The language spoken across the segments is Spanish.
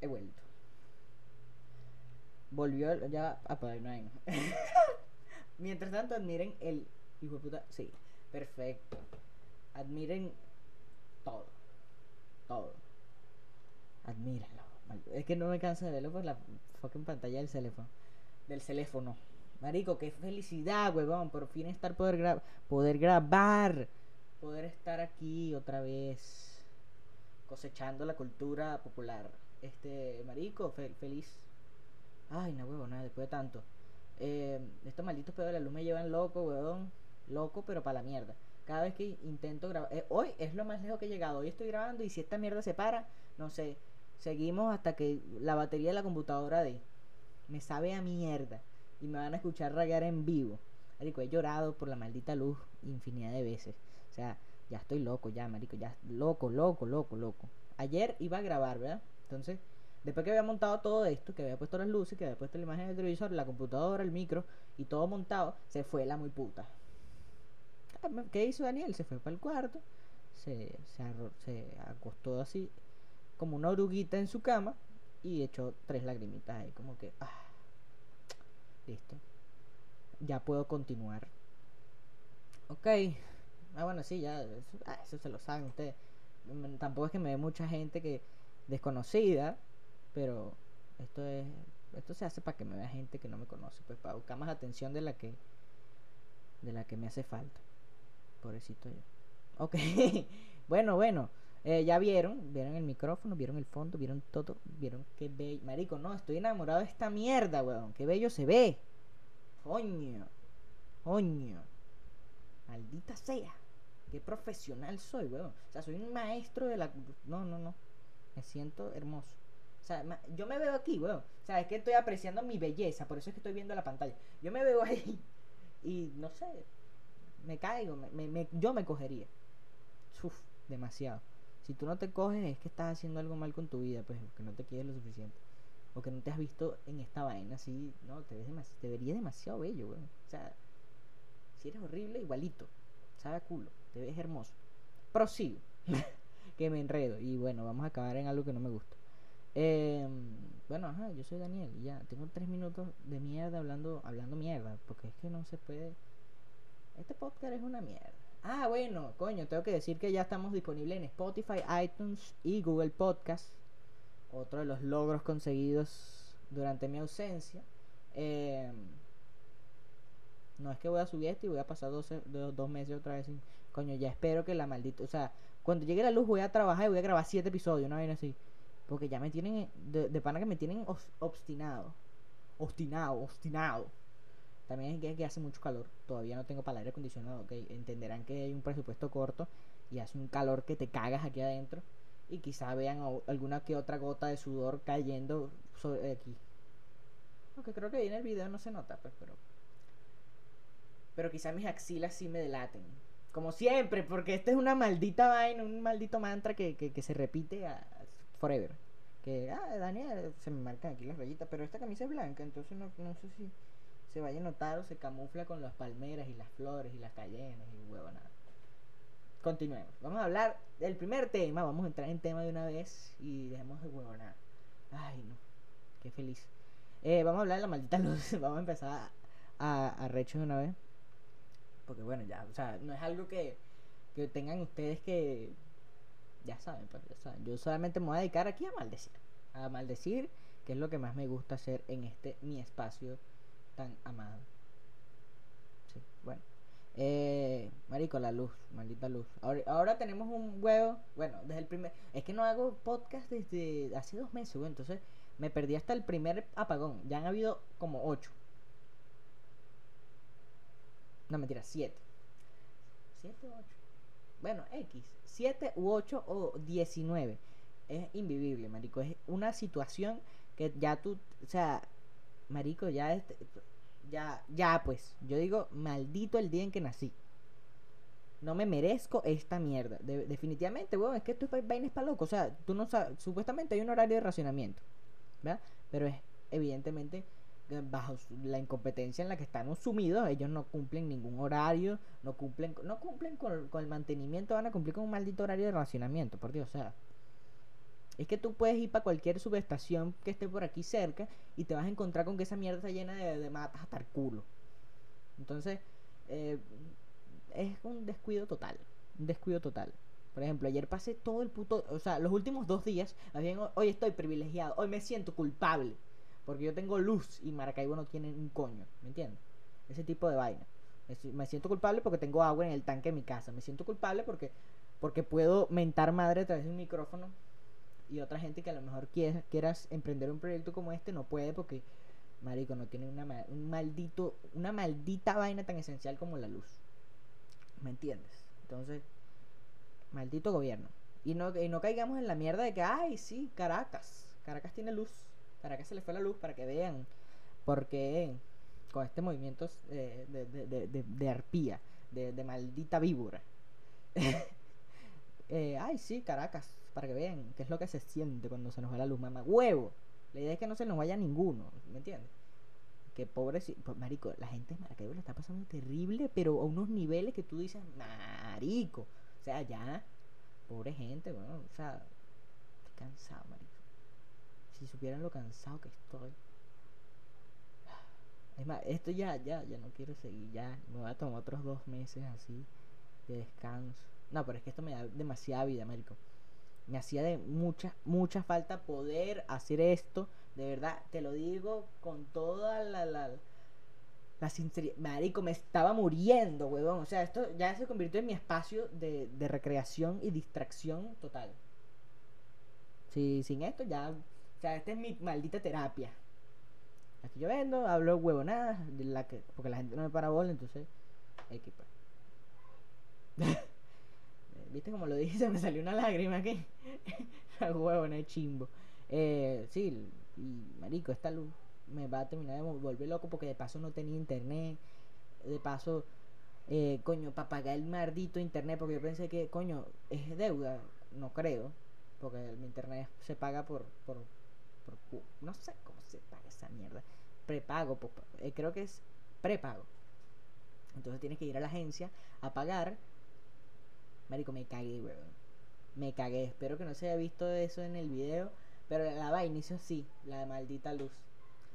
he vuelto. Volvió, ya, no hay. Mientras tanto, admiren el hijo de puta, sí, perfecto. Admiren todo, todo. Admírenlo. Es que no me canso de verlo por la fucking pantalla del teléfono. Del teléfono. Marico, qué felicidad, huevón. Por fin estar poder, gra poder grabar. Poder estar aquí otra vez. Cosechando la cultura popular. Este, marico, feliz. Ay, no, huevón, nada, después de tanto. Eh, estos malditos pedos de la luz me llevan loco, huevón. Loco, pero para la mierda. Cada vez que intento grabar. Eh, hoy es lo más lejos que he llegado. Hoy estoy grabando y si esta mierda se para, no sé. Seguimos hasta que la batería de la computadora de. Me sabe a mierda y me van a escuchar rayar en vivo. Marico, he llorado por la maldita luz infinidad de veces. O sea, ya estoy loco, ya, marico, ya loco, loco, loco, loco. Ayer iba a grabar, ¿verdad? Entonces, después que había montado todo esto, que había puesto las luces, que había puesto la imagen del televisor, la computadora, el micro y todo montado, se fue la muy puta. ¿Qué hizo Daniel? Se fue para el cuarto, se, se acostó así, como una oruguita en su cama, y echó tres lagrimitas ahí, como que, ah, Listo. Ya puedo continuar. Ok. Ah, bueno, sí, ya. Eso, ah, eso se lo saben ustedes. Mm, tampoco es que me ve mucha gente que desconocida. Pero esto es. Esto se hace para que me vea gente que no me conoce. Pues para buscar más atención de la que. De la que me hace falta. Pobrecito yo. Ok. bueno, bueno. Eh, ya vieron, vieron el micrófono, vieron el fondo, vieron todo, vieron qué bello. Marico, no, estoy enamorado de esta mierda, weón. Qué bello se ve. Coño. Coño. Maldita sea. Qué profesional soy, weón. O sea, soy un maestro de la... No, no, no. Me siento hermoso. O sea, yo me veo aquí, weón. O sea, es que estoy apreciando mi belleza. Por eso es que estoy viendo la pantalla. Yo me veo ahí. Y no sé. Me caigo. Yo me cogería. Uf, demasiado. Si tú no te coges es que estás haciendo algo mal con tu vida, pues que no te quieres lo suficiente. O que no te has visto en esta vaina así, no, te ves demasiado, te verías demasiado bello, weón. O sea, si eres horrible, igualito. Sabe a culo, te ves hermoso. Prosigo. que me enredo. Y bueno, vamos a acabar en algo que no me gusta. Eh, bueno, ajá, yo soy Daniel y ya tengo tres minutos de mierda hablando, hablando mierda, porque es que no se puede. Este podcast es una mierda. Ah, bueno, coño, tengo que decir que ya estamos disponibles en Spotify, iTunes y Google Podcast. Otro de los logros conseguidos durante mi ausencia. Em, no es que voy a subir esto y voy a pasar dos, dos meses otra vez. Coño, ya espero que la maldita... O sea, cuando llegue la luz voy a trabajar y voy a grabar siete episodios, una vez así. Porque ya me tienen... De, pana que me tienen obstinado. Obstinado, obstinado. También es que, hace mucho calor. Todavía no tengo para el aire acondicionado. Okay. Entenderán que hay un presupuesto corto y hace un calor que te cagas aquí adentro. Y quizá vean alguna que otra gota de sudor cayendo sobre aquí. Aunque creo que ahí en el video no se nota, pues, pero. Pero quizá mis axilas sí me delaten. Como siempre, porque esta es una maldita vaina, un maldito mantra que, que, se repite a, forever. Que, ah, Daniel, se me marcan aquí las rayitas, pero esta camisa es blanca, entonces no, no sé si se vaya a notar o se camufla con las palmeras y las flores y las cayenas y nada. Continuemos. Vamos a hablar del primer tema. Vamos a entrar en tema de una vez y dejemos de huevonada. Ay, no. Qué feliz. Eh, vamos a hablar de la maldita luz. vamos a empezar a, a, recho de una vez. Porque bueno, ya, o sea, no es algo que, que tengan ustedes que. Ya saben, pues, ya saben. Yo solamente me voy a dedicar aquí a maldecir. A maldecir, que es lo que más me gusta hacer en este mi espacio tan amado. Sí, bueno. Eh, marico, la luz, maldita luz. Ahora, tenemos un huevo. Bueno, desde el primer. Es que no hago podcast desde hace dos meses, Entonces me perdí hasta el primer apagón. Ya han habido como ocho. No, mentira, siete. ¿Siete o ocho? Bueno, X. Siete u ocho o diecinueve. Es invivible, marico. Es una situación que ya tú. O sea, marico, ya, este, ya, ya, pues, yo digo, maldito el día en que nací. No me merezco esta mierda. definitivamente, weón, es que esto es vaina para loco. O sea, tú no sabes, supuestamente hay un horario de racionamiento, ¿verdad? Pero es evidentemente bajo la incompetencia en la que están sumidos, ellos no cumplen ningún horario, no cumplen, no cumplen con, el mantenimiento, van a cumplir con un maldito horario de racionamiento, por Dios, o sea, Es que tú puedes ir para cualquier subestación que esté por aquí cerca y te vas a encontrar con que esa mierda está llena de, de matas hasta el culo. Entonces, eh, es un descuido total. Un descuido total. Por ejemplo, ayer pasé todo el puto. O sea, los últimos dos días, hoy estoy privilegiado. Hoy me siento culpable. Porque yo tengo luz y Maracaibo no tiene un coño. ¿Me entiendes? Ese tipo de vaina. Me siento culpable porque tengo agua en el tanque de mi casa. Me siento culpable porque, porque puedo mentar madre a través de un micrófono. Y otra gente que a lo mejor quiera, quieras emprender un proyecto como este no puede porque, marico, no tiene una, un maldito, una maldita vaina tan esencial como la luz. ¿Me entiendes? Entonces, maldito gobierno. Y no, y no caigamos en la mierda de que, ay, sí, Caracas. Caracas tiene luz. Caracas se le fue la luz para que vean. Porque con este movimiento eh, de, de, de, de, arpía, de, maldita víbora. Eh, ay, sí, Caracas, para que vean qué es lo que se siente cuando se nos va la luz, mamá. Huevo. La idea es que no se nos vaya ninguno, ¿me entiendes? Que pobre, pues, marico, la gente de Maracaibo le está pasando terrible, pero a unos niveles que tú dices, marico. O sea, ya, pobre gente, bueno, o sea, estoy cansado, marico. Si supieran lo cansado que estoy. Es más, esto ya, ya, ya no quiero seguir, ya. Me voy a tomar otros dos meses así de descanso. No, pero es que esto me da demasiada vida, marico. Me hacía de mucha, mucha falta poder hacer esto. De verdad, te lo digo con toda la, la, la sinceridad. Marico, me estaba muriendo, huevón. O sea, esto ya se convirtió en mi espacio de, de recreación y distracción total. Si, sin esto ya... O sea, esta es mi maldita terapia. Aquí yo vendo, hablo huevonadas, la que, porque la gente no me para bola, entonces, equipo. ¿Viste como lo dije? Se me salió una lágrima aquí. la huevona chimbo. Eh, sí, y marico, esta luz me va a terminar de volver loco porque de paso no tenía internet. De paso, eh, coño, para pagar el maldito internet, porque yo pensé que, coño, es deuda. No creo, porque el internet se paga por, por, no sé cómo se paga esa mierda. Prepago, pues, eh, creo que es prepago. Entonces tienes que ir a la agencia a pagar. Marico, me cagué, weón. Me cagué. Espero que no se haya visto eso en el video. Pero la va inicio sí, la maldita luz.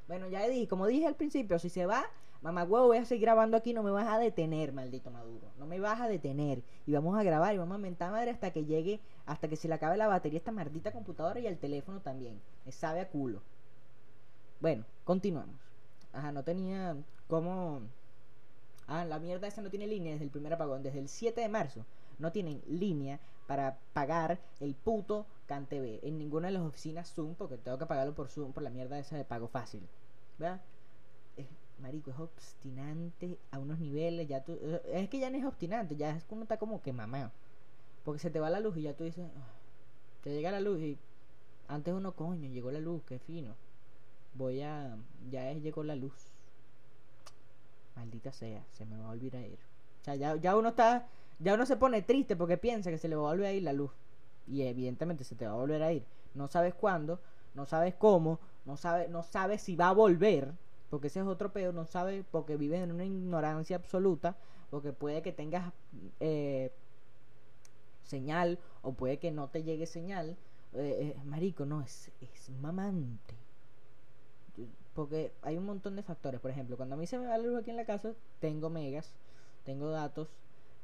Bueno, ya dije, como dije al principio, si se va, mamá huevo, voy a seguir grabando aquí, no me vas a detener, maldito Maduro. No me vas a detener. Y vamos a grabar y vamos a mentar madre hasta que llegue, hasta que se le acabe la batería esta maldita computadora y el teléfono también. Me sabe a culo. Bueno, continuamos. Ajá, no tenía cómo... Ah, la mierda esa no tiene línea desde el primer apagón, desde el 7 de marzo. No tienen línea para pagar el puto CanTV en ninguna de las oficinas Zoom porque tengo que pagarlo por Zoom por la mierda esa de pago fácil. ¿Verdad? Es, marico, es obstinante a unos niveles. ya eh, Es que ya no es obstinante, ya es uno está como que mamado. Porque se te va la luz y ya tú dices, ah, te llega la luz y antes uno, coño, llegó la luz, qué fino voy a... Ya llegó la luz. Maldita sea, se me va a olvidar ir. O sea, ya, ya uno está... Ya uno se pone triste porque piensa que se le va a volver a ir la luz. Y evidentemente se te va a volver a ir. No sabes cuándo, no sabes cómo, no sabes, no sabes si va a volver. Porque ese es otro pedo, no sabes porque vives en una ignorancia absoluta. Porque puede que tengas eh, señal o puede que no te llegue señal. Eh, eh, marico, no, es, es mamante. Porque hay un montón de factores. Por ejemplo, cuando a mí se me va la luz aquí en la casa, tengo megas, tengo datos,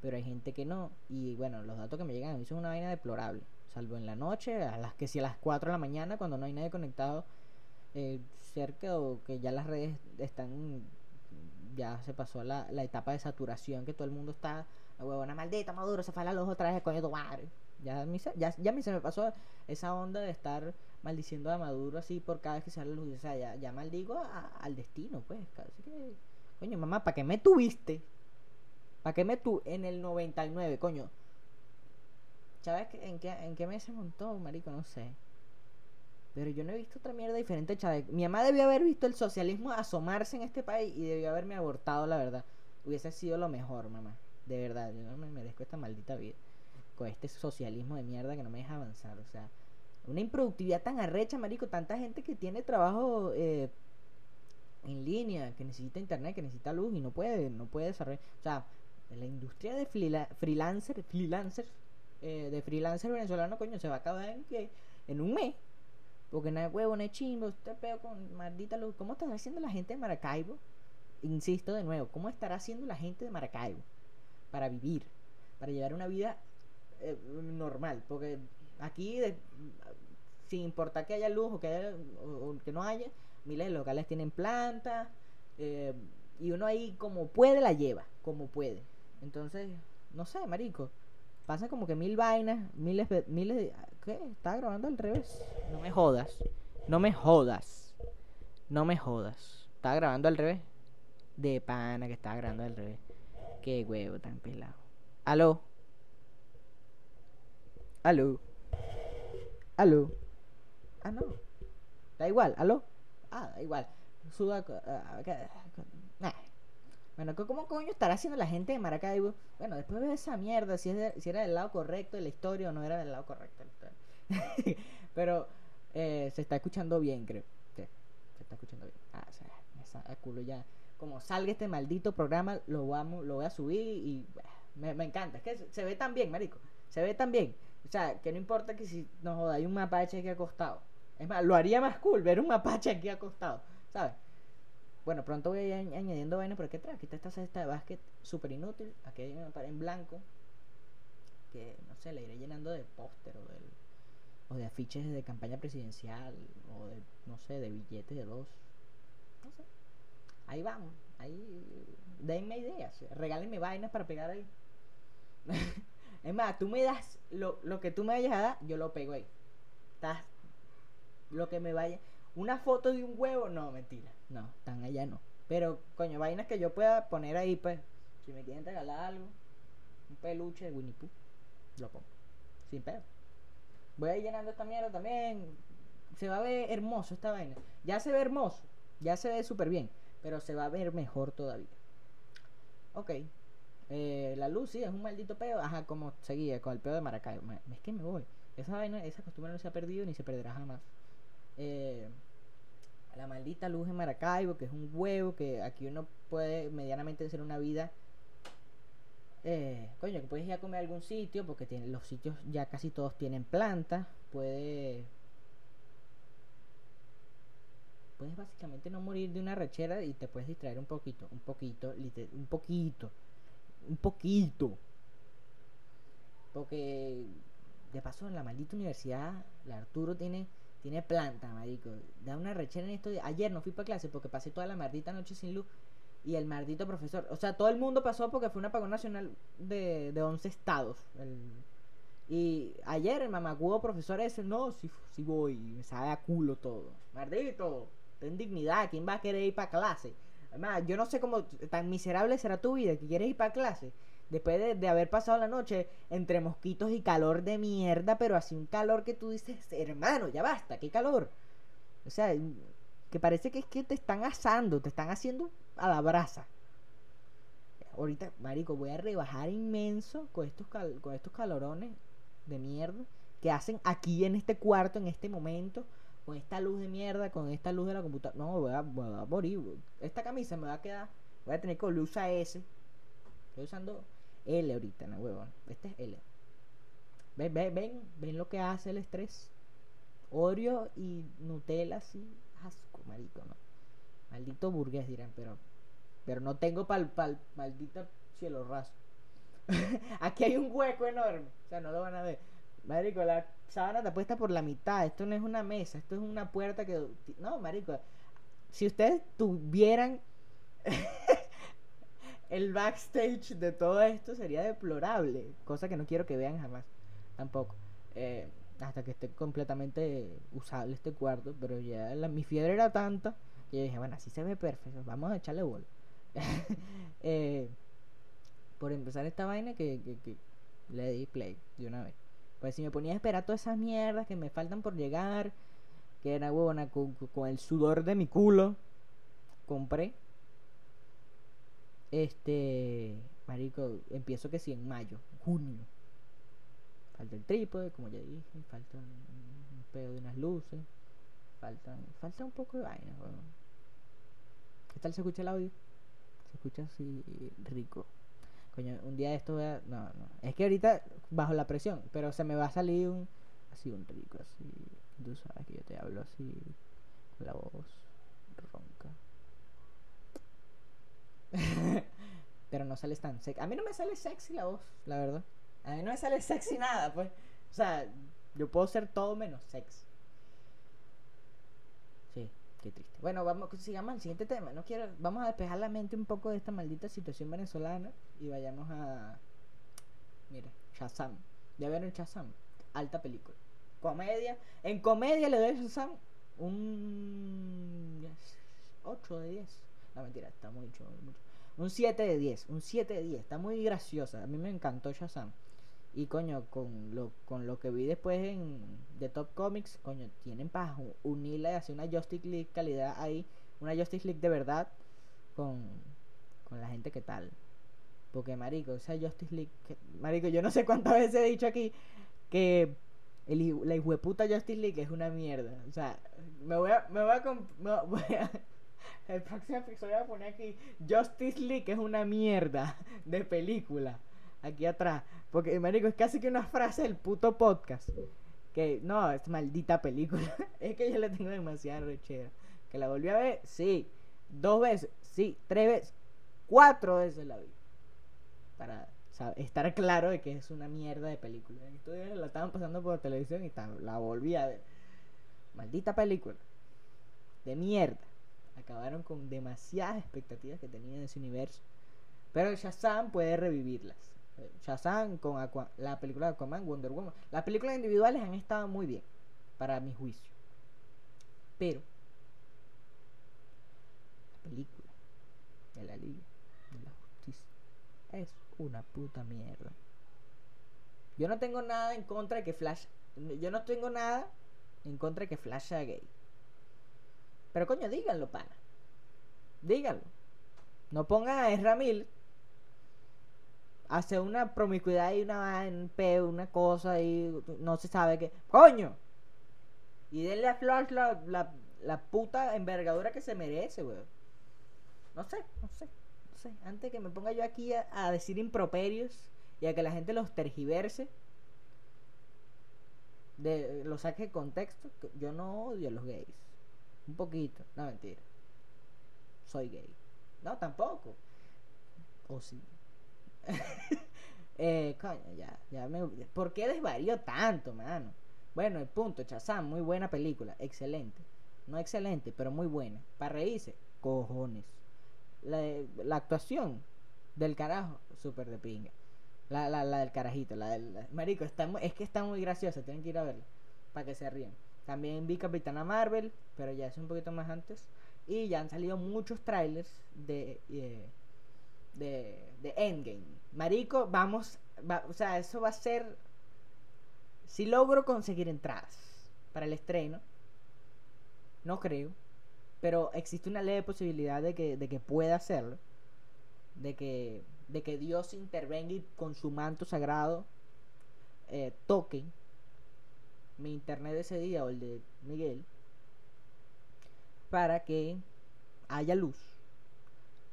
pero hay gente que no. Y bueno, los datos que me llegan a mí son una vaina deplorable. Salvo en la noche, a las que si a las 4 de la mañana, cuando no hay nadie conectado eh, cerca o que ya las redes están. Ya se pasó la, la etapa de saturación, que todo el mundo está. Huevona maldita, maduro, se fue la luz otra vez, coño, tu. Ya, ya, ya a mí se me pasó esa onda de estar maldiciendo a Maduro así por cada vez que sale luz. O sea, ya, ya maldigo al destino, pues. Así que, coño, mamá, ¿para qué me tuviste? ¿Para qué me tu en el 99, coño? ¿Sabes en qué, en qué mes se montó, marico? No sé. Pero yo no he visto otra mierda diferente, Chávez. Mi mamá debió haber visto el socialismo asomarse en este país y debió haberme abortado, la verdad. Hubiese sido lo mejor, mamá. De verdad, yo no me merezco esta maldita vida. Con este socialismo de mierda que no me deja avanzar. O sea, una improductividad tan arrecha, marico, tanta gente que tiene trabajo eh, en línea, que necesita internet, que necesita luz y no puede, no puede desarrollar, o sea, la industria de freelancer, freelancer, eh, de freelancer venezolano, coño, se va a acabar en que en un mes. Porque no hay huevo, no hay chimbo, usted peo con maldita luz. ¿Cómo estará haciendo la gente de Maracaibo? Insisto de nuevo, ¿cómo estará haciendo la gente de Maracaibo para vivir? Para llevar una vida eh, normal. Porque aquí, de- sin importar que haya luz o que, haya, o- que no haya, miles de locales tienen plantas. eh, y uno ahí como puede la lleva, como puede. Entonces, no sé, marico. Pasa como que mil vainas, miles. Miles de ¿Qué? Estaba grabando al revés. No me jodas. No me jodas. No me jodas. Estaba grabando al revés. De pana que estaba grabando al revés. Qué huevo tan pelado. Aló. Aló. Aló. Ah, no. Da igual. Aló. Ah, da igual. Suda. ah, nah. Bueno, ¿cómo- ¿cómo coño estará haciendo la gente de Maracaibo? Bueno, después de esa mierda, si, es de- si era del lado correcto de la historia o no era del lado correcto. Pero eh, se está escuchando bien, creo. Se está escuchando bien. Ah, o sea, esa culo ya. Como salga este maldito programa, lo vamos, lo voy a subir y me, encanta. Es que se, ve tan bien, marico. Se ve tan bien. O sea, que no importa que si nos joda, hay un mapache aquí acostado. Es más, lo haría más cool ver un mapache aquí acostado, ¿sabes? Bueno, pronto voy a ir añ- añadiendo vainas, pero ¿qué trae? Aquí está esta cesta de básquet súper inútil. Aquí hay una pared en blanco. Que no sé, le iré llenando de póster o, o de afiches de campaña presidencial. O de, no sé, de billetes de dos. No sé. Ahí vamos. Ahí. Denme ideas. Regálenme vainas para pegar ahí. es más, tú me das lo, lo que tú me vayas a dar, yo lo pego ahí. Estás. Lo que me vaya. Una foto de un huevo, no, mentira. No, tan allá no. Pero, coño, vainas que yo pueda poner ahí, pues. Si me quieren regalar algo, un peluche de Winnie Pooh, lo pongo. Sin pedo. Voy a ir llenando esta mierda también. Se va a ver hermoso esta vaina. Ya se ve hermoso. Ya se ve súper bien. Pero se va a ver mejor todavía. Ok. Eh, la luz sí es un maldito pedo. Ajá, como seguía con el pedo de Maracaibo. Es que me voy. Esa vaina, esa costumbre no se ha perdido ni se perderá jamás. Eh, la maldita luz en Maracaibo, que es un huevo, que aquí uno puede medianamente hacer una vida. Eh, coño, que puedes ir a comer a algún sitio, porque los sitios ya casi todos tienen plantas. Puede. Puedes básicamente no morir de una rechera y te puedes distraer un poquito, un poquito, un poquito, un poquito. Porque de paso en la maldita universidad, la Arturo tiene tiene planta, marico. Da una rechera en esto. Ayer no fui para clase porque pasé toda la maldita noche sin luz. Y el maldito profesor. O sea, todo el mundo pasó porque fue un apagón nacional de, de 11 estados. El- y ayer el mamacudo profesor ese, no, si, si voy, me sabe a culo todo. Maldito, ten dignidad, ¿quién va a querer ir para clase? Además, yo no sé cómo tan miserable será tu vida que quieres ir para clase. Después de, haber pasado la noche entre mosquitos y calor de mierda, pero así un calor que tú dices, hermano, ya basta, qué calor. O sea, que parece que es que te están asando, te están haciendo a la brasa. Ahorita, marico, voy a rebajar inmenso con estos, con estos calorones de mierda que hacen aquí en este cuarto, en este momento, con esta luz de mierda, con esta luz de la computadora. No, voy a, voy a morir. Esta camisa me va a quedar, voy a tener que usar S. Estoy usando L ahorita, no huevón. Este es L. Ven, ven, ven, ven lo que hace el estrés. Oreo y Nutella, sí. Asco, marico, no. Maldito burgués dirán, pero. Pero no tengo pal, pal, maldita cielo raso. Aquí hay un hueco enorme. O sea, no lo van a ver. Marico, la sábana está puesta por la mitad. Esto no es una mesa, esto es una puerta que. No, marico. Si ustedes tuvieran el backstage de todo esto sería deplorable. Cosa que no quiero que vean jamás. Tampoco. Eh, hasta que esté completamente usable este cuarto. Pero ya mi fiebre era tanta que yo dije, bueno, así se ve perfecto. Vamos a echarle bola. Eh, por empezar esta vaina que, que, que le di play de una vez. Pues si me ponía a esperar todas esas mierdas que me faltan por llegar, que era huevona con, el sudor de mi culo, compré. Este, marico, empiezo que sí en mayo, junio. Falta el trípode, como ya dije, falta un, pedo de unas luces, falta, falta un poco de vaina, weón. ¿Qué tal se escucha el audio? Se escucha así rico. Un día de esto voy a... No, no. Es que ahorita bajo la presión, pero se me va a salir un... así un rico, así. Tú sabes que yo te hablo así, con la voz ronca. Pero no sales tan sexy. A mí no me sale sexy la voz, la verdad. A mí no me sale sexy nada, pues. O sea, yo puedo ser todo menos sexy. Qué triste. Bueno, vamos, sigamos al siguiente tema. No quiero, vamos a despejar la mente un poco de esta maldita situación venezolana y vayamos a. Mira, Shazam. Ya vieron Shazam. Alta película. Comedia. En comedia le doy a Shazam un 8 de 10. La mentira, está mucho, mucho. Un 7 de 10, un 7 de 10. Está muy graciosa. A mí me encantó Shazam. Y coño, con lo, con lo que vi después en The Top Comics, coño, tienen para unirla y hacer una Justice League calidad ahí. Una Justice League de verdad con, con la gente que tal. Porque, marico, esa Justice League... marico, yo no sé cuántas veces he dicho aquí que el, la hijueputa Justice League es una mierda. O sea, me voy a... Me voy a, me voy a el próximo episodio voy a poner aquí Justice League es una mierda de película. Aquí atrás. Porque, marico, es casi que una frase del puto podcast. Que, no, es maldita película. es que yo le tengo demasiada rechera. Que la volví a ver, sí. Dos veces, sí. Tres veces. Cuatro veces la vi. Para estar claro de que es una mierda de película. Entonces la estaban pasando por televisión y la volví a ver. Maldita película. De mierda. Acabaron con demasiadas expectativas que tenía en ese universo. Pero Shazam puede revivirlas. Shazam con la película de Aquaman, Wonder Woman. Las películas individuales han estado muy bien, para mi juicio. Pero la película de la Liga de la Justicia es una puta mierda. Yo no tengo nada en contra de que Flash. Yo no tengo nada en contra de que Flash sea gay. Pero coño, díganlo, pana. Díganlo. No pongan a Ezra Mil hace una promiscuidad y una un peo, una cosa y no se sabe qué. ¡Coño! Y denle a Flash la, la, la puta envergadura que se merece, weón. No sé, no sé. Antes que me ponga yo aquí a, decir improperios y a que la gente los tergiverse, de, lo saque de contexto, yo no odio a los gays. Un poquito, no mentira. Soy gay. No, tampoco. O sí. eh, coño, ya, ya me... ¿Por qué desvarío tanto, mano? Bueno, el punto, Chazam, muy buena película, excelente. No excelente, pero muy buena. Para reírse, cojones. La, la actuación del carajo, súper de pinga. La, la, la del carajito, la del... marico, está, es que está muy graciosa, tienen que ir a verla. Para que se ríen. También vi Capitana Marvel, pero ya es un poquito más antes. Y ya han salido muchos trailers de, eh, de, de Endgame. Marico, vamos, o sea, eso va a ser, si logro conseguir entradas para el estreno, no creo, pero existe una leve posibilidad de que, de que pueda hacerlo, de que, de que Dios intervenga y con su manto sagrado eh, toque mi internet de ese día o el de Miguel para que haya luz,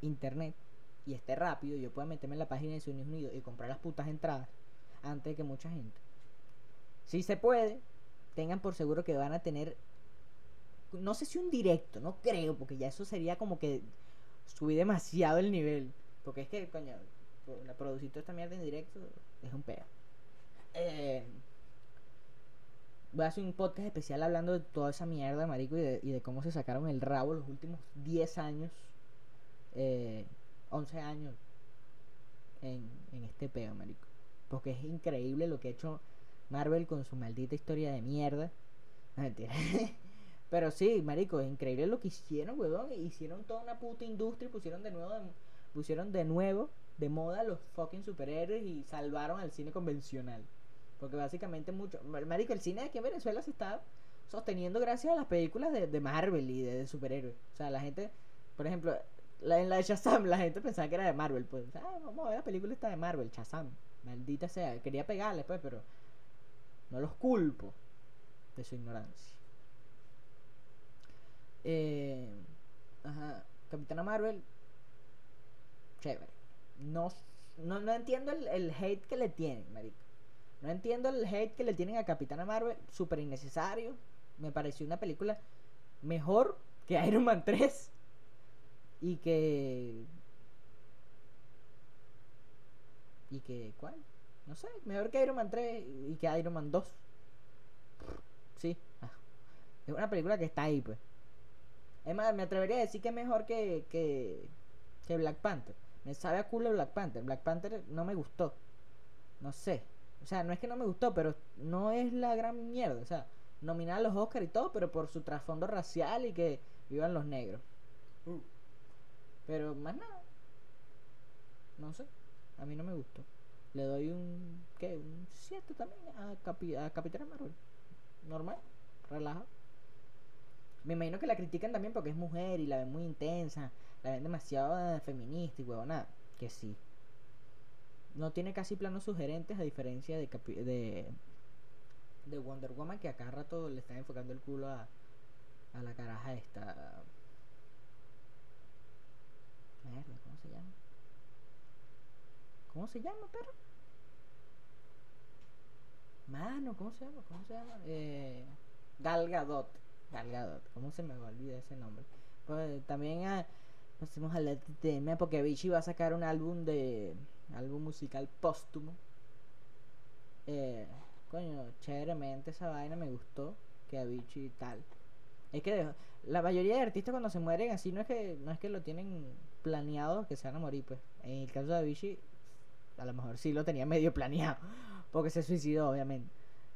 internet y esté rápido, yo pueda meterme en la página de Estados Unidos y comprar las putas entradas antes de que mucha gente. Si se puede, tengan por seguro que van a tener, no sé si un directo, no creo, porque ya eso sería como que subir demasiado el nivel. Porque es que, coño, producir toda esta mierda en directo es un peo. Eh, voy a hacer un podcast especial hablando de toda esa mierda, marico, y de, y de cómo se sacaron el rabo los últimos 10 años. Eh, 11 años en, en este peo, marico. Porque es increíble lo que ha hecho Marvel con su maldita historia de mierda. No, mentira. Pero sí, marico, es increíble lo que hicieron, weón. Hicieron toda una puta industria y pusieron de nuevo de, pusieron de nuevo de moda los fucking superhéroes y salvaron al cine convencional. Porque básicamente mucho, marico, el cine aquí en Venezuela se está sosteniendo gracias a las películas de, de Marvel y de superhéroes. O sea, la gente, por ejemplo, la, en la de Shazam la gente pensaba que era de Marvel, pues. Ah, vamos a ver la película esta de Marvel, Shazam. Maldita sea. Quería pegarle, pues, pero no los culpo de su ignorancia. Eh, ajá. Capitana Marvel, chévere. No, no, no entiendo el, el, hate que le tienen, marico. No entiendo el hate que le tienen a Capitana Marvel, súper innecesario. Me pareció una película mejor que Iron Man 3 y que y que ¿cuál? No sé, mejor que Iron Man 3 y que Iron Man 2. Sí. Ah. Es una película que está ahí, pues. Es más, me atrevería a decir que es mejor que, que, que Black Panther. Me sabe a culo Black Panther. Black Panther no me gustó. No sé. O sea, no es que no me gustó, pero no es la gran mierda. O sea, nominar a los Oscar y todo, pero por su trasfondo racial y que vivan los negros. Uh. Pero más nada. No sé. A mí no me gustó. Le doy un. ¿Qué? Un 7 también a, Capi, a Capitán Marvel. Normal. Relajado. Me imagino que la critican también porque es mujer y la ven muy intensa. La ven demasiado feminista y huevona. Que sí. No tiene casi planos sugerentes a diferencia de, de, de Wonder Woman que a cada rato le están enfocando el culo a, a la caraja esta. ¿Cómo se llama? ¿Cómo se llama, perro? Mano, ¿cómo se llama? ¿Cómo se llama? Eh, Gal Gadot. ¿Cómo se me va a olvidar ese nombre? Pues también ah, pasemos al tema porque Vichy va a sacar un álbum de álbum musical póstumo. Eh, coño, chéveremente esa vaina me gustó que Avicii y tal. Es que la mayoría de artistas cuando se mueren así no es que no es que lo tienen planeado que se van a morir, pues. En el caso de Avicii a lo mejor sí lo tenía medio planeado, porque se suicidó obviamente.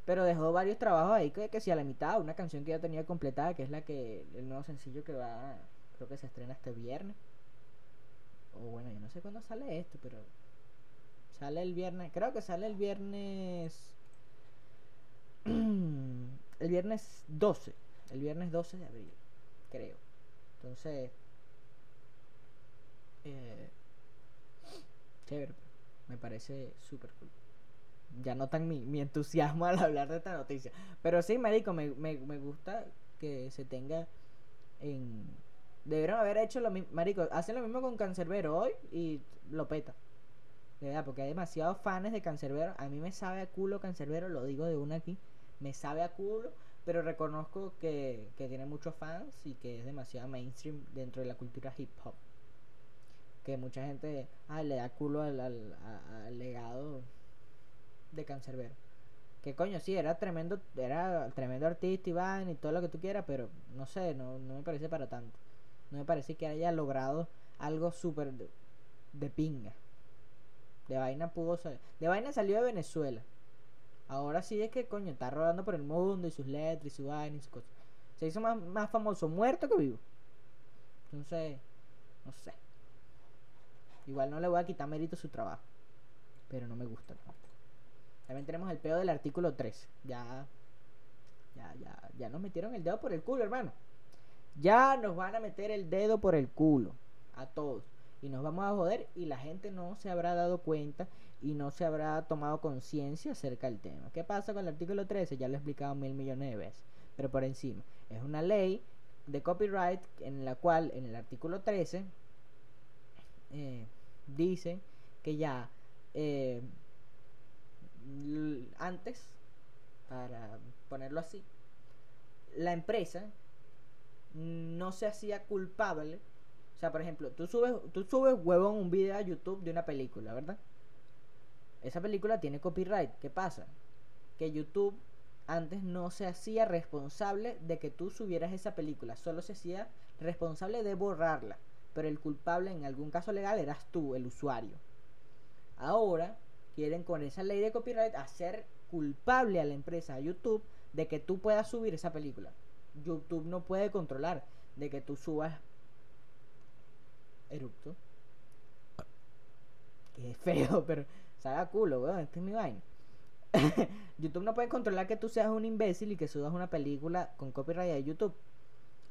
Pero dejó varios trabajos ahí que, que si a la mitad, una canción que ya tenía completada, que es la que el nuevo sencillo que va, creo que se estrena este viernes. O bueno, yo no sé cuándo sale esto, pero sale el viernes, creo que sale el viernes el viernes 12, el viernes 12 de abril, creo. Entonces, eh, chévere, me parece súper cool. Ya notan mi, mi entusiasmo al hablar de esta noticia. Pero sí, marico, me, me, me gusta que se tenga en... Debieron haber hecho lo mismo, marico, hacen lo mismo con Cancerbero hoy y lo peta. De verdad, porque hay demasiados fans de Cancerbero. A mí me sabe a culo Cancerbero, lo digo de una aquí me sabe a culo, pero reconozco que, tiene muchos fans y que es demasiado mainstream dentro de la cultura hip hop. Que mucha gente le da culo al, al, legado de Cancerbero. Que coño, sí, era tremendo, era tremendo artista y y todo lo que tú quieras, pero no sé, no, no me parece para tanto. No me parece que haya logrado algo súper de, de, pinga. De vaina pudo De vaina salió de Venezuela. Ahora sí es que, coño, está rodando por el mundo y sus letras y su vaina y sus cosas. Se hizo más, más famoso muerto que vivo. Entonces, no sé. Igual no le voy a quitar mérito su trabajo. Pero no me gusta. También tenemos el pedo del artículo 3. Ya, ya, ya, ya nos metieron el dedo por el culo, hermano. Ya nos van a meter el dedo por el culo. A todos. Y nos vamos a joder y la gente no se habrá dado cuenta y no se habrá tomado conciencia acerca del tema. ¿Qué pasa con el artículo 13? Ya lo he explicado mil millones de veces, pero por encima. Es una ley de copyright en la cual en el artículo 13 eh, dice que ya eh, antes, para ponerlo así, la empresa no se hacía culpable. O sea, por ejemplo, tú subes, tú subes huevón un video a YouTube de una película, ¿verdad? Esa película tiene copyright. ¿Qué pasa? Que YouTube antes no se hacía responsable de que tú subieras esa película, solo se hacía responsable de borrarla, pero el culpable en algún caso legal eras tú, el usuario. Ahora quieren con esa ley de copyright hacer culpable a la empresa, a YouTube, de que tú puedas subir esa película. YouTube no puede controlar de que tú subas Erupto. Que feo, pero Saga culo, weón, este es mi vaina. YouTube no puede controlar que tú seas un imbécil y que subas una película con copyright de YouTube.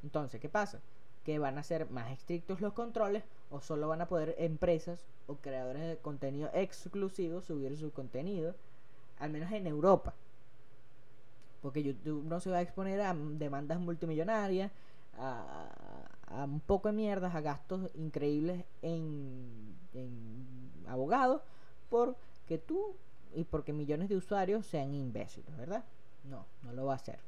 Entonces, ¿qué pasa? Que van a ser más estrictos los controles o solo van a poder empresas o creadores de contenido exclusivo subir su contenido, al menos en Europa. Porque YouTube no se va a exponer a demandas multimillonarias, a, un poco de mierdas, a gastos increíbles en, en abogados porque tú y porque millones de usuarios sean imbéciles, ¿verdad? No, no lo va a hacer.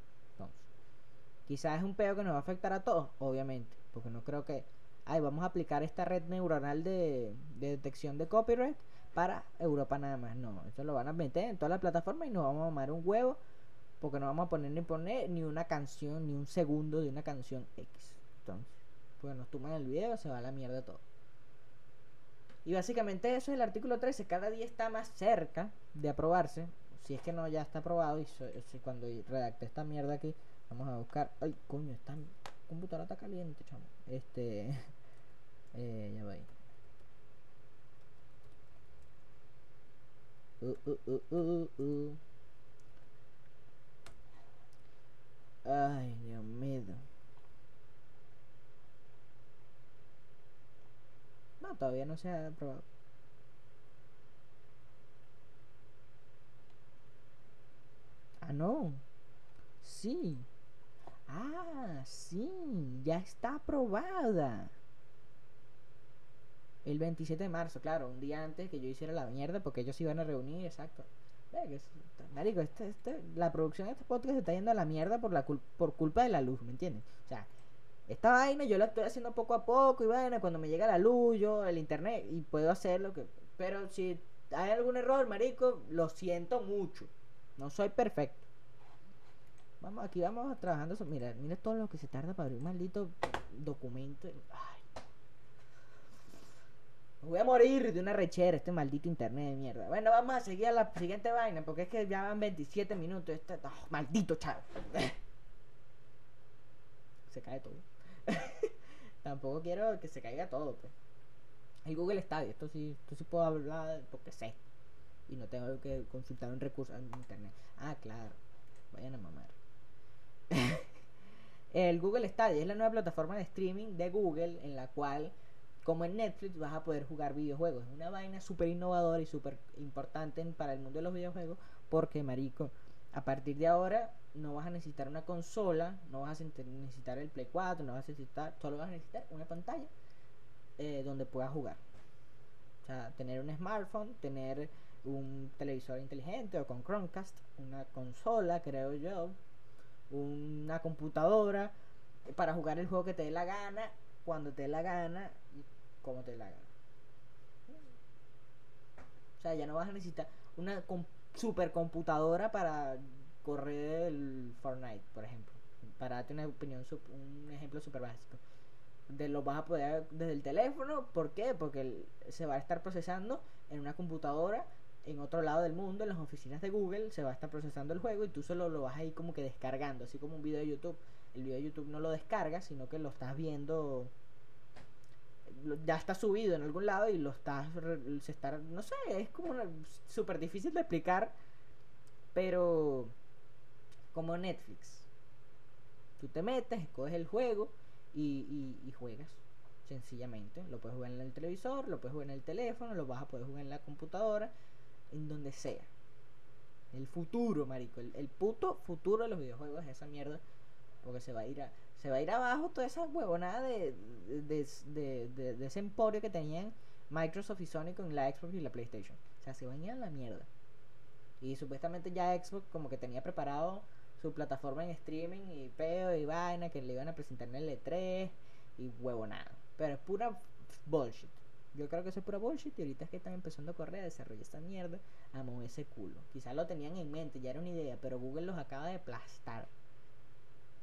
Quizás es un peo que nos va a afectar a todos, obviamente, porque no creo que, ay, vamos a aplicar esta red neuronal de, de detección de copyright para Europa nada más. No, eso lo van a meter en todas las plataformas y nos vamos a mamar un huevo porque no vamos a poner ni poner ni una canción, ni un segundo de una canción X. Entonces, pues nos toman el video, se va a la mierda todo. Y básicamente eso es el artículo 13. Cada día está más cerca de aprobarse. Si es que no ya está aprobado. Y si cuando redacte esta mierda aquí, vamos a buscar. Ay, coño, esta computadora está caliente, chamo. Este. eh, ya va ahí. Uh, uh, uh, uh, Ay, Dios mío. No, todavía no se ha aprobado. Ah, no. Sí. Ah, sí. Ya está aprobada. El 27 de marzo, claro, un día antes que yo hiciera la mierda, porque ellos se iban a reunir, exacto. Marico, este, este, la producción de este podcast se está yendo a la mierda por, la por culpa de la luz, ¿me entiendes? O sea, esta vaina yo la estoy haciendo poco a poco y vaina, cuando me llega la luz, yo, el internet, y puedo hacer lo que... Pero si hay algún error, marico, lo siento mucho. No soy perfecto. Vamos, aquí vamos trabajando. Mira, mira todo lo que se tarda para abrir un maldito documento. Ay. Me voy a morir de una rechera, este maldito internet de mierda. Bueno, vamos a seguir a la siguiente vaina, porque es que ya van 27 minutos. Este maldito chavo. se cae todo. Tampoco quiero que se caiga todo, pues. El Google Stadia, esto sí, esto sí puedo hablar porque sé. Y no tengo que consultar un recurso en internet. Ah, claro. Vayan a mamar. el Google Stadia es la nueva plataforma de streaming de Google en la cual, como en Netflix, vas a poder jugar videojuegos. Es una vaina súper innovadora y súper importante para el mundo de los videojuegos porque, marico, a partir de ahora no vas a necesitar una consola, no vas a necesitar el Play 4, no vas a necesitar, solo vas a necesitar una pantalla eh, donde puedas jugar. O sea, tener un smartphone, tener un televisor inteligente o con Chromecast, una consola, creo yo, una computadora para jugar el juego que te dé la gana, cuando te dé la gana y como te dé la gana. O sea, ya no vas a necesitar una supercomputadora para correr el Fortnite, por ejemplo. Para darte una opinión, un ejemplo súper básico. De lo vas a poder desde el teléfono. ¿Por qué? Porque se va a estar procesando en una computadora en otro lado del mundo, en las oficinas de Google, se va a estar procesando el juego y tú solo lo vas a ir como que descargando, así como un video de YouTube. El video de YouTube no lo descargas, sino que lo estás viendo ya está subido en algún lado y lo estás se está no sé es como súper difícil de explicar pero como Netflix. Tú te metes escoges el juego y, juegas sencillamente. Lo puedes jugar en el televisor lo puedes jugar en el teléfono lo vas a poder jugar en la computadora en donde sea el futuro marico el, el puto futuro de los videojuegos es esa mierda porque se va a ir a se va a ir abajo toda esa huevonada de, de, de, de, ese emporio que tenían Microsoft y Sony con la Xbox y la PlayStation. O sea, se van a la mierda. Y supuestamente ya Xbox como que tenía preparado su plataforma en streaming y peo y vaina que le iban a presentar en el E3 y huevonada. Pero es pura bullshit. Yo creo que eso es pura bullshit y ahorita es que están empezando a correr a desarrollar esta mierda a mover ese culo. Quizás lo tenían en mente, ya era una idea, pero Google los acaba de aplastar.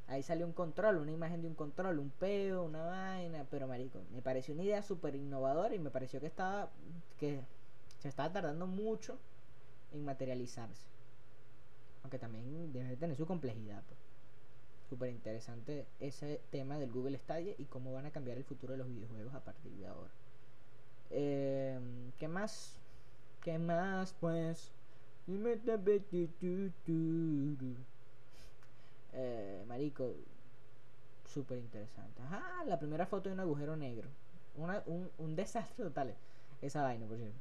Ahí salió un control, una imagen de un control, un peo, una vaina, pero marico, me pareció una idea súper innovadora y me pareció que estaba, que se estaba tardando mucho en materializarse. Aunque también debe tener su complejidad. Pues. Súper interesante ese tema del Google Stadia y cómo van a cambiar el futuro de los videojuegos a partir de ahora. Eh, ¿Qué más? ¿Qué más? Pues... Eh, marico, súper interesante. Ajá, la primera foto de un agujero negro. Un, un desastre total. Esa vaina, por cierto.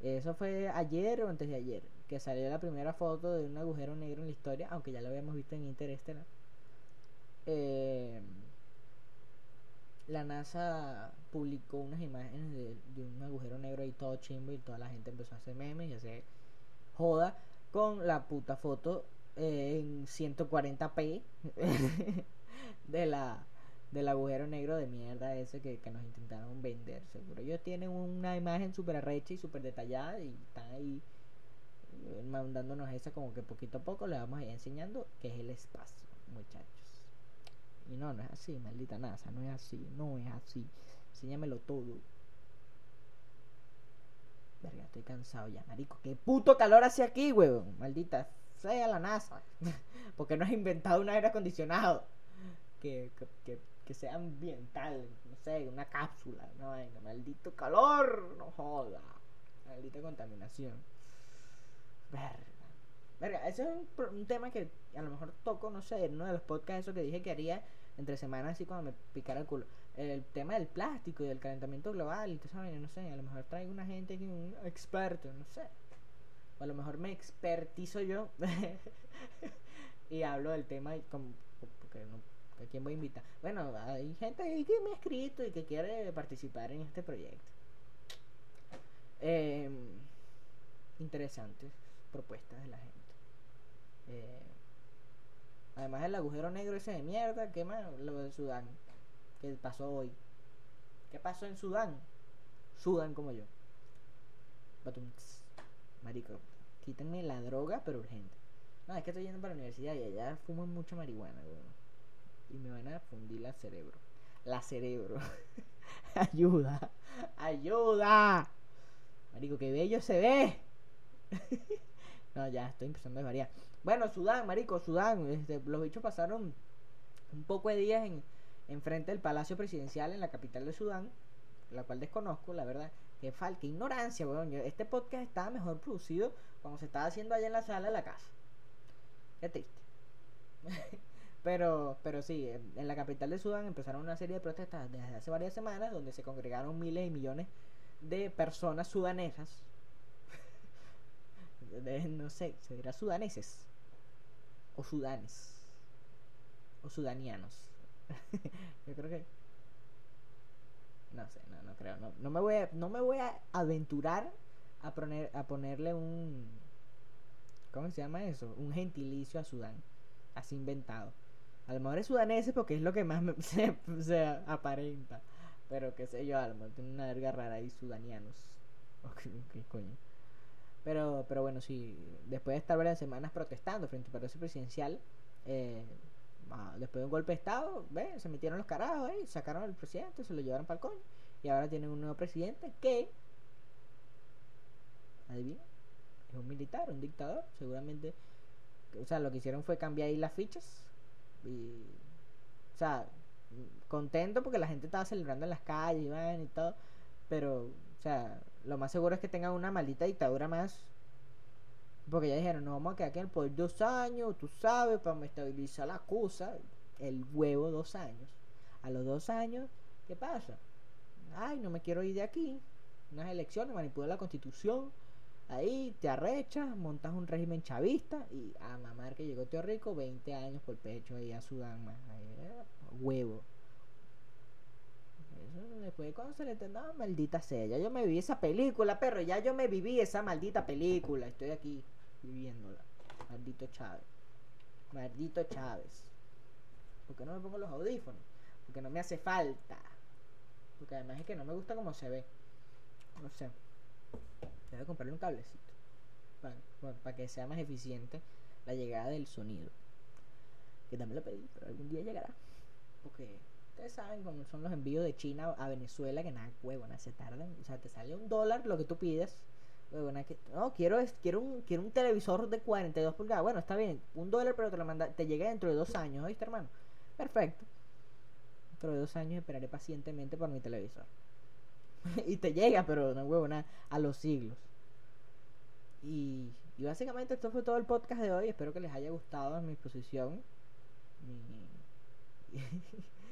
Eso fue ayer o antes de ayer. Que salió la primera foto de un agujero negro en la historia. Aunque ya lo habíamos visto en Interstellar. Eh, la NASA publicó unas imágenes de, un agujero negro ahí todo chimbo. Y toda la gente empezó a hacer memes y hacer joda con la puta foto eh, en 140p de la del agujero negro de mierda ese que, que nos intentaron vender. Seguro ellos tienen una imagen súper arrecha y súper detallada y están ahí eh, mandándonos esa como que poquito a poco le vamos a ir enseñando que es el espacio, muchachos. Y no, no es así, maldita NASA, no es así, no es así. Enséñamelo todo. Verga, estoy cansado ya, marico. ¿Qué puto calor hace aquí, huevón? Maldita sea la NASA. Porque no has inventado un aire acondicionado que, que, que, sea ambiental. No sé, una cápsula. No, venga, maldito calor. No joda. Maldita contaminación. Verga. Ese es un, tema que a lo mejor toco, no sé, en uno de los podcasts eso que dije que haría entre semanas así cuando me picara el culo. El tema del plástico y del calentamiento global y eso, no sé, a lo mejor traigo una gente aquí, un experto, no sé. O a lo mejor me expertizo yo y hablo del tema y como, porque no, ¿a quién voy a invitar? Bueno, hay gente ahí que me ha escrito y que quiere participar en este proyecto. Eh, interesantes propuestas de la gente. Eh, además del agujero negro ese de mierda, ¿qué más? Lo de Sudán, que pasó hoy. ¿Qué pasó en Sudán? Sudán como yo. Marico, quítenme la droga, pero urgente. No, es que estoy yendo para la universidad y allá fuman mucha marihuana, Y me van a fundir la cerebro. La cerebro. ayuda. Ayuda. Marico, qué bello se ve. no, ya estoy empezando a variar. Bueno, Sudán, marico, Sudán. Este, los bichos pasaron un poco de días en, en frente del Palacio Presidencial en la capital de Sudán, la cual desconozco, la verdad. Que falta, ignorancia, weón. Este podcast estaba mejor producido cuando se estaba haciendo allá en la sala de la casa. Qué triste. pero, pero sí, en la capital de Sudán empezaron una serie de protestas desde hace varias semanas donde se congregaron miles y millones de personas sudanesas. No sé, se dirá sudaneses. O sudanes. O sudanianos. Yo creo que. No sé, no, no creo. No, no, me voy a, no me voy a aventurar a, poner, a ponerle un. ¿Cómo se llama eso? Un gentilicio a Sudán. Así inventado. A lo mejor es sudanés porque es lo que más me, se, aparenta. Pero qué sé yo, a lo mejor tiene una verga rara ahí, sudanianos. ¿Qué coño? Pero, pero bueno, sí, después de estar varias semanas protestando frente al Palacio Presidencial, eh, después de un golpe de Estado, ¿ve? se metieron los carajos ahí, sacaron al presidente, se lo llevaron para el coño. Y ahora tienen un nuevo presidente que, adivina, es un militar, un dictador, seguramente. O sea, lo que hicieron fue cambiar ahí las fichas. Y, o sea, contento porque la gente estaba celebrando en las calles y, y todo. Pero, o sea, lo más seguro es que tengan una maldita dictadura más. Porque ya dijeron, no vamos a quedar aquí en el poder dos años, tú sabes, para estabilizar la cosa. El huevo dos años. A los dos años, ¿qué pasa? Ay, no me quiero ir de aquí. Unas elecciones, manipular la constitución. Ahí te arrechas, montas un régimen chavista y a mamar que llegó Tío Rico, 20 años por pecho ahí a Sudán más. Eh, huevo después cuando se le entendaba, maldita sea, ya yo me viví esa película, perro, ya yo me viví esa maldita película, estoy aquí viviéndola. Maldito Chávez. Maldito Chávez. ¿Por qué no me pongo los audífonos? Porque no me hace falta. Porque además es que no me gusta cómo se ve. No sé. Debo comprarle un cablecito. Para, que sea más eficiente la llegada del sonido. Que también lo pedí, pero algún día llegará. Porque Ustedes saben cómo son los envíos de China a Venezuela, que nada, huevona, se tardan. O sea, te sale un dólar lo que tú pides. Huevona, que, no, quiero, quiero, un, quiero un televisor de 42 pulgadas. Bueno, está bien, un dólar, pero te lo manda, te llega dentro de dos años, ¿oíste, hermano? Perfecto. Dentro de dos años esperaré pacientemente por mi televisor. y te llega, pero no, huevona, a los siglos. Y, y básicamente esto fue todo el podcast de hoy. Espero que les haya gustado mi exposición.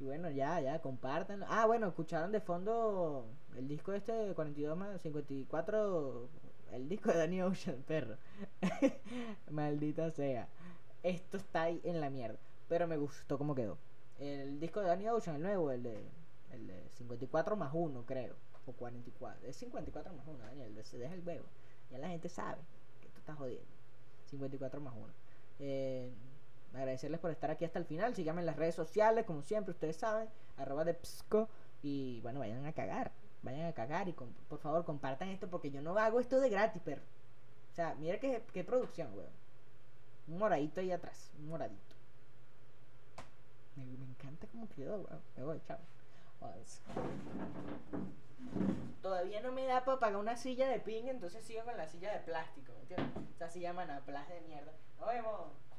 Y bueno, ya, ya, compartan. Ah, bueno, escucharon de fondo el disco este de 42 más 54. El disco de Danny Ocean, perro. Maldita sea. Esto está ahí en la mierda. Pero me gustó cómo quedó. El disco de Danny Ocean, el nuevo, el de, el de 54 más 1, creo. O 44. Es 54 más 1, Daniel. Se deja el huevo. Ya la gente sabe. estás jodiendo. 54 más 1. Eh, agradecerles por estar aquí hasta el final. Síganme en las redes sociales, como siempre, ustedes saben. Arroba de Psco. Y bueno, vayan a cagar. Vayan a cagar y por favor compartan esto porque yo no hago esto de gratis, pero. O sea, mira qué, producción, weón. Un moradito ahí atrás. Un moradito. Me, encanta cómo quedó, weón. Me voy, chao. Todavía no me da para pagar una silla de ping, entonces sigo con la silla de plástico, ¿me entiendes? Esa silla manaplas de mierda. Nos vemos.